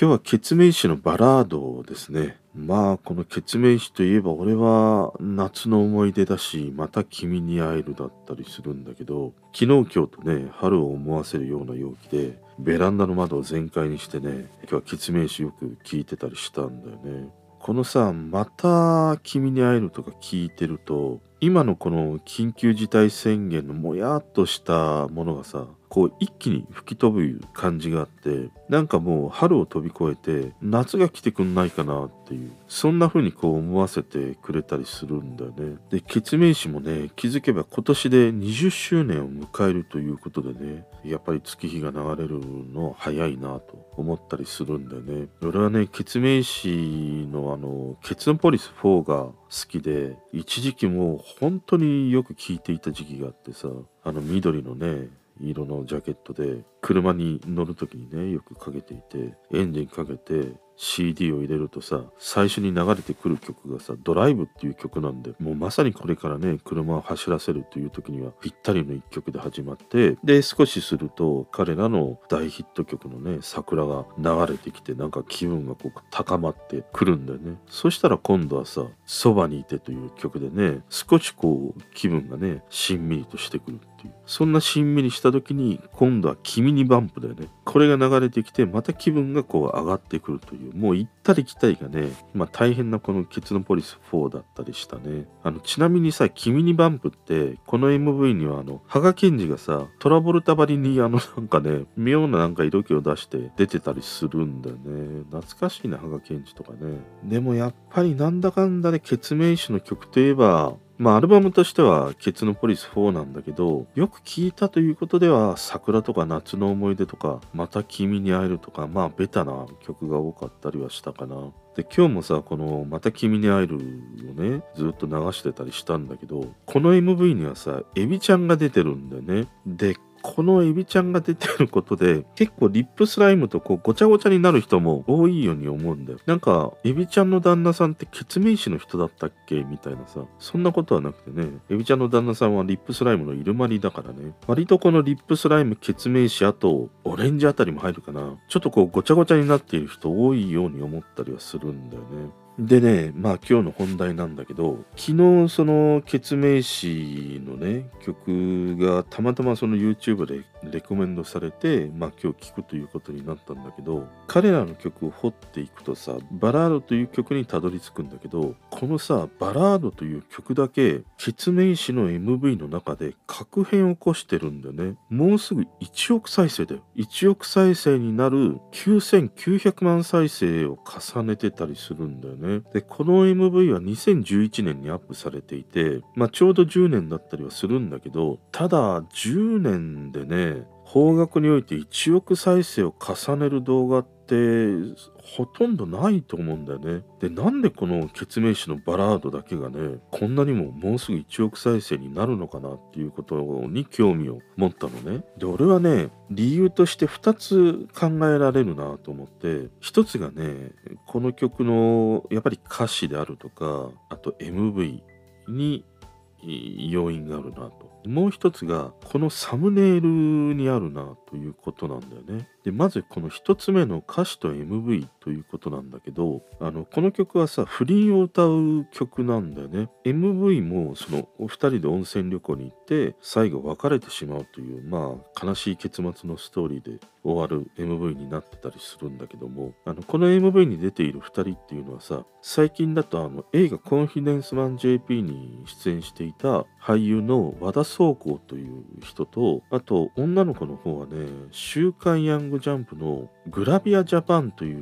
今日はケツメイシのバラードですね。まあ、このケツメイシといえば俺は夏の思い出だし、また君に会えるだったりするんだけど、昨日今日とね、春を思わせるような陽気で、ベランダの窓を全開にしてね、今日はケツメイシよく聞いてたりしたんだよね。このさ、また君に会えるとか聞いてると、今のこの緊急事態宣言のもやっとしたものがさ、こう一気に吹き飛ぶ感じがあってなんかもう春を飛び越えて夏が来てくんないかなっていうそんな風にこう思わせてくれたりするんだよね。で決命誌もね気づけば今年で20周年を迎えるということでねやっぱり月日が流れるの早いなと思ったりするんだよね。俺はね決命誌のあのケツノポリス4が好きで一時期もう本当によく聴いていた時期があってさあの緑のね色のジャケットで車に乗る時にねよくかけていてエンジンかけて CD を入れるとさ最初に流れてくる曲がさ「ドライブ」っていう曲なんでもうまさにこれからね車を走らせるという時にはぴったりの一曲で始まってで少しすると彼らの大ヒット曲のね「桜」が流れてきてなんか気分がこう高まってくるんだよね。そしたら今度はさ「そばにいて」という曲でね少しこう気分がねしんみりとしてくるっていう。そんなしんみりした時に今度は「君にバンプ」だよね。これが流れてきてまた気分がこう上がってくるという。もう行ったり来たりがねまあ大変なこのケツノポリス4だったりしたね。あのちなみにさ「君にバンプ」ってこの MV にはあの羽賀健二がさトラボルタばりにあのなんかね妙ななんか色気を出して出てたりするんだよね。懐かしいな羽賀健二とかね。でもやっぱりなんだかんだでケツメイシの曲といえばまあアルバムとしてはケツのポリス4なんだけどよく聞いたということでは桜とか夏の思い出とかまた君に会えるとかまあベタな曲が多かったりはしたかな。で今日もさこの「また君に会える」をねずっと流してたりしたんだけどこの MV にはさエビちゃんが出てるんだよね。でこのエビちゃんが出てることで結構リップスライムとこうごちゃごちゃになる人も多いように思うんだよ。なんかエビちゃんの旦那さんってケツメイシの人だったっけみたいなさそんなことはなくてねエビちゃんの旦那さんはリップスライムのイルマリだからね割とこのリップスライムケツメイシあとオレンジあたりも入るかなちょっとこうごちゃごちゃになっている人多いように思ったりはするんだよね。でね、まあ今日の本題なんだけど、昨日そのケツメイシのね、曲がたまたまその YouTube でレコメンドされて、まあ今日聴くということになったんだけど、彼らの曲を掘っていくとさ、バラードという曲にたどり着くんだけど、このさ、バラードという曲だけ、ケツメイシの MV の中で確変を起こしてるんだよね。もうすぐ1億再生だよ。1億再生になる9900万再生を重ねてたりするんだよね。で、この MV は2011年にアップされていて、まあちょうど10年だったりはするんだけど、ただ10年でね、方角において1億再生を重ねる動画ってほとんどないと思うんだよね。で、なんでこの決命詞のバラードだけがね、こんなにももうすぐ1億再生になるのかなっていうことに興味を持ったのね。で、俺はね、理由として2つ考えられるなと思って、1つがね、この曲のやっぱり歌詞であるとか、あと MV に要因があるなと。もう一つがこのサムネイルにあるなということなんだよね。でまずこの一つ目の歌詞と MV ということなんだけどあのこの曲はさ不倫を歌う曲なんだよね。MV もそのお二人で温泉旅行に行って最後別れてしまうというまあ悲しい結末のストーリーで終わる MV になってたりするんだけどもあのこの MV に出ている2人っていうのはさ最近だとあの映画「コンフィデンスマン JP」に出演していた俳優の和田壮子という人とあと女の子の方はね「週刊ヤンググジャンプのグラビアジャパンという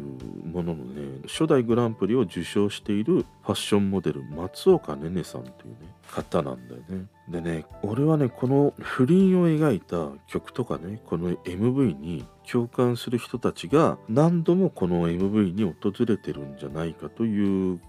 もののね初代グランプリを受賞しているファッションモデル松岡ねねさんというね方なんだよね。でね俺はねこの不倫を描いた曲とかねこの MV に共感する人たちが何度もこの MV に訪れてるんじゃないかという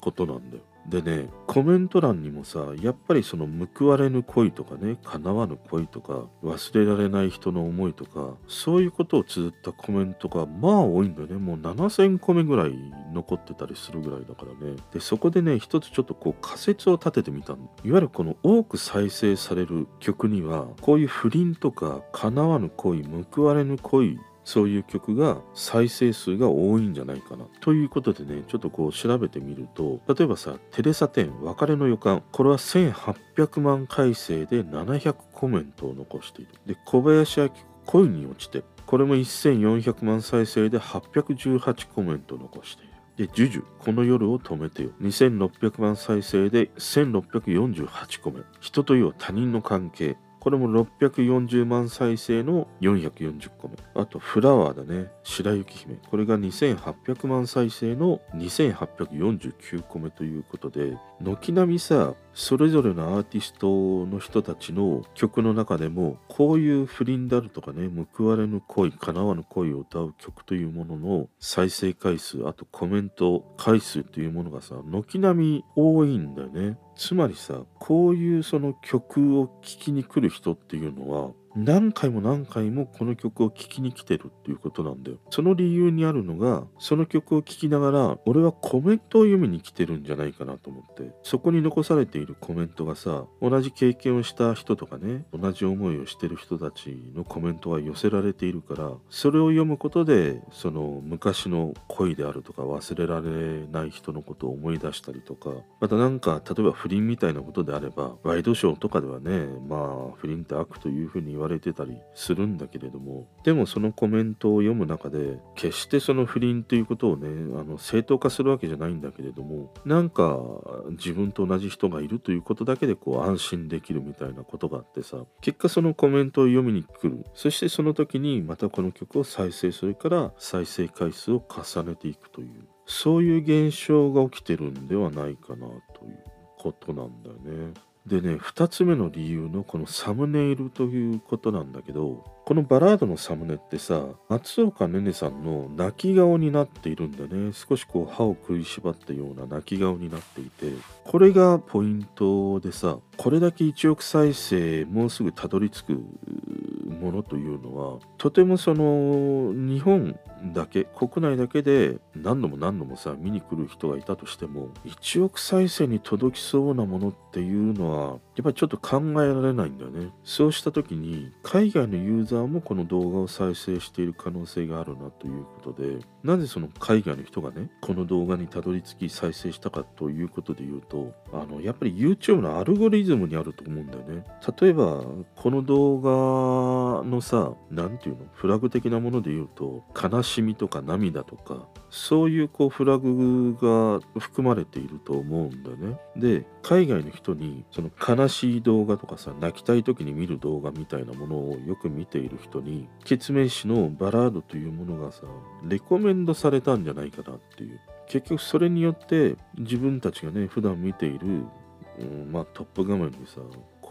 ことなんだよ。でねコメント欄にもさやっぱりその報われぬ恋とかね叶わぬ恋とか忘れられない人の思いとかそういうことを綴ったコメントがまあ多いんだよね。もう7000個目ぐらい残ってたりするぐらいだからね。でそこでね一つちょっとこう仮説を立ててみたの。いわゆるこの多く再生される曲にはこういう不倫とか叶わぬ恋報われぬ恋そういう曲が再生数が多いんじゃないかな。ということでね、ちょっとこう調べてみると、例えばさ、テレサテン別れの予感、これは1800万回生で700コメントを残している。で、小林明恋に落ちて、これも1400万再生で818コメント残している。で、ジュジュ、この夜を止めてよ。2600万再生で1648コメント。人という他人の関係。これも640万再生の440個目。あと、フラワーだね。白雪姫。これが2800万再生の2849個目ということで、軒並みさ、それぞれのアーティストの人たちの曲の中でも、こういう不倫であるとかね、報われぬ恋、叶わぬ恋を歌う曲というものの再生回数、あとコメント回数というものがさ、軒並み多いんだよね。つまりさ、こういうその曲を聴きに来る人っていうのは、何回も何回もこの曲を聴きに来てるっていうことなんだよ。その理由にあるのが、その曲を聴きながら、俺はコメントを読みに来てるんじゃないかなと思って、そこに残されているコメントがさ、同じ経験をした人とかね、同じ思いをしてる人たちのコメントが寄せられているから、それを読むことで、その昔の恋であるとか忘れられない人のことを思い出したりとか、またなんか、例えば不倫みたいなことであれば、ワイドショーとかではね、まあ、不倫って悪というふうに言われてたりするんだけれどもでもそのコメントを読む中で決してその不倫ということをねあの正当化するわけじゃないんだけれどもなんか自分と同じ人がいるということだけでこう安心できるみたいなことがあってさ結果そのコメントを読みに来るそしてその時にまたこの曲を再生するから再生回数を重ねていくというそういう現象が起きてるんではないかなということなんだよね。でね、2つ目の理由のこのサムネイルということなんだけど、このバラードのサムネってさ、松岡ねねさんの泣き顔になっているんだね。少しこう歯を食いしばったような泣き顔になっていて、これがポイントでさ、これだけ1億再生もうすぐたどり着くものというのは、とてもその日本だけ、国内だけで何度も何度もさ、見に来る人がいたとしても、1億再生に届きそうなものっていうのは、やっぱりちょっと考えられないんだよね。そうした時に、海外のユーザーもこの動画を再生している可能性があるなということで、なぜその海外の人がね、この動画にたどり着き再生したかということで言うと、あの、やっぱり YouTube のアルゴリズムにあると思うんだよね。例えば、この動画のさ、なんていうの、フラグ的なもので言うと、悲しみとか涙とか、そういうこうフラグが含まれていると思うんだよね。で、海外の人にその悲しい動画とかさ、泣きたい時に見る動画みたいなものをよく見ている人に、決命詞のバラードというものがさ、レコメンドされたんじゃないかなっていう。結局それによって自分たちがね、普段見ている、うん、まあトップ画面にさ、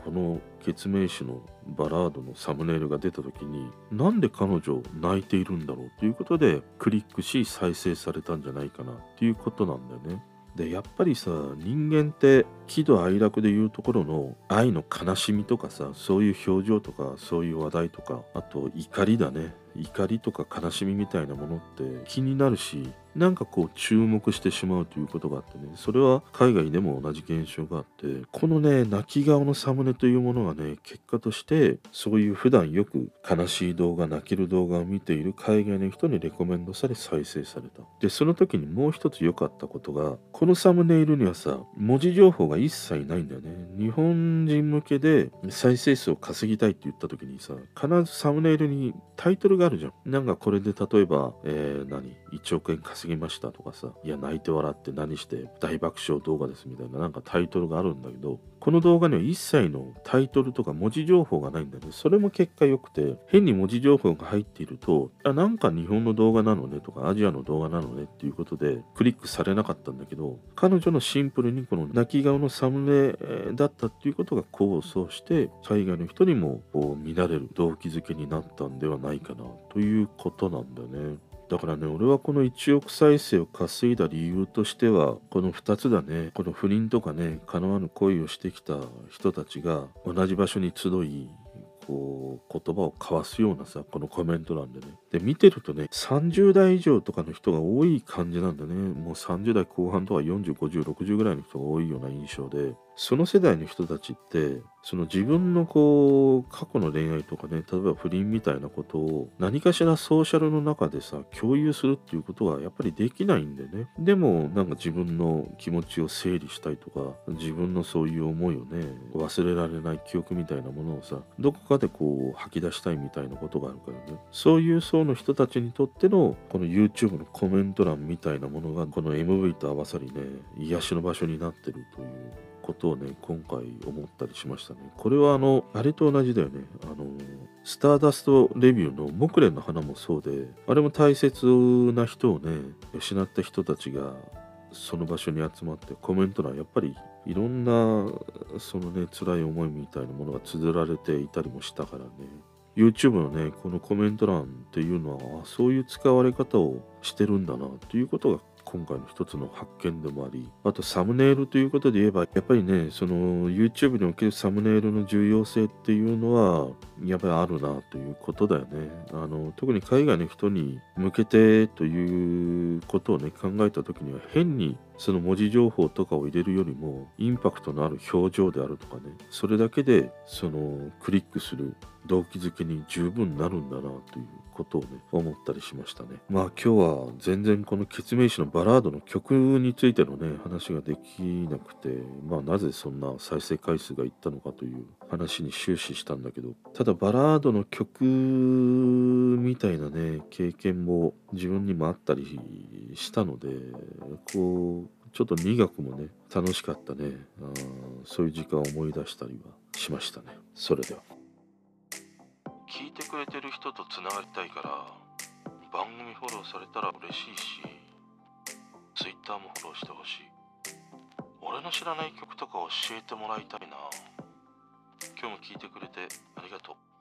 この決命詞のバラードのサムネイルが出た時になんで彼女泣いているんだろうということでクリックし再生されたんじゃないかなっていうことなんだよね。でやっぱりさ人間って喜怒哀楽でいうところの愛の悲しみとかさそういう表情とかそういう話題とかあと怒りだね怒りとか悲しみみたいなものって気になるしなんかこう注目してしまうということがあってねそれは海外でも同じ現象があってこのね泣き顔のサムネというものがね結果としてそういう普段よく悲しい動画泣ける動画を見ている海外の人にレコメンドされ再生された。でその時にもう一つ良かったことがこのサムネイルにはさ文字情報が一切ないんだよね。日本人向けで再生数を稼ぎたいって言った時にさ必ずサムネイルにタイトルがあるじゃん。なんかこれで例えば、えー、何？1億円稼稼ぎましたとかさいや泣いて笑って何して大爆笑動画ですみたいななんかタイトルがあるんだけどこの動画には一切のタイトルとか文字情報がないんだけどそれも結果良くて変に文字情報が入っているとあなんか日本の動画なのねとかアジアの動画なのねっていうことでクリックされなかったんだけど彼女のシンプルにこの泣き顔のサムネだったっていうことが功を奏して海外の人にもこう見られる動機づけになったんではないかなということなんだよね。だからね、俺はこの1億再生を稼いだ理由としては、この2つだね。この不倫とかね、叶わぬ恋をしてきた人たちが同じ場所に集い、こう言葉を交わすようなさこのコメント欄でねで見てるとね30代以上とかの人が多い感じなんだね。もう30代後半とか405060ぐらいの人が多いような印象で。その世代の人たちってその自分のこう過去の恋愛とかね例えば不倫みたいなことを何かしらソーシャルの中でさ共有するっていうことはやっぱりできないんでね。でもなんか自分の気持ちを整理したいとか自分のそういう思いをね忘れられない記憶みたいなものをさどこかでこう吐き出したいみたいなことがあるからね。そういう層の人たちにとってのこの YouTube のコメント欄みたいなものがこの MV と合わさりね癒しの場所になってるということをね今回思ったりしましたね。これはあのあれと同じだよね。あのスターダストレビューの木蓮の花もそうであれも大切な人をね失った人たちがその場所に集まってコメント欄やっぱりいろんなそのね辛い思いみたいなものが綴られていたりもしたからね。YouTube のねこのコメント欄っていうのはそういう使われ方をしてるんだなということが今回の一つの発見でもありあとサムネイルということで言えばやっぱりねその YouTube におけるサムネイルの重要性っていうのはやっぱりあるなということだよね。あの特に海外の人に向けてということをね考えた時には変にその文字情報とかを入れるよりもインパクトのある表情であるとかね。それだけでそのクリックする動機づけに十分なるんだなということをね思ったりしましたね。まあ今日は全然この決命詞のバラードの曲についてのね話ができなくてまあなぜそんな再生回数がいったのかという話に終始したんだけどただバラードの曲みたいなね経験も自分にもあったりしたのでこうちょっと苦くもね楽しかったね。あそういう時間を思い出したりはしましたね。それでは。聞いてくれてる人とつながりたいから番組フォローされたら嬉しいし Twitter もフォローしてほしい。俺の知らない曲とか教えてもらいたいな。今日も聞いてくれてありがとう。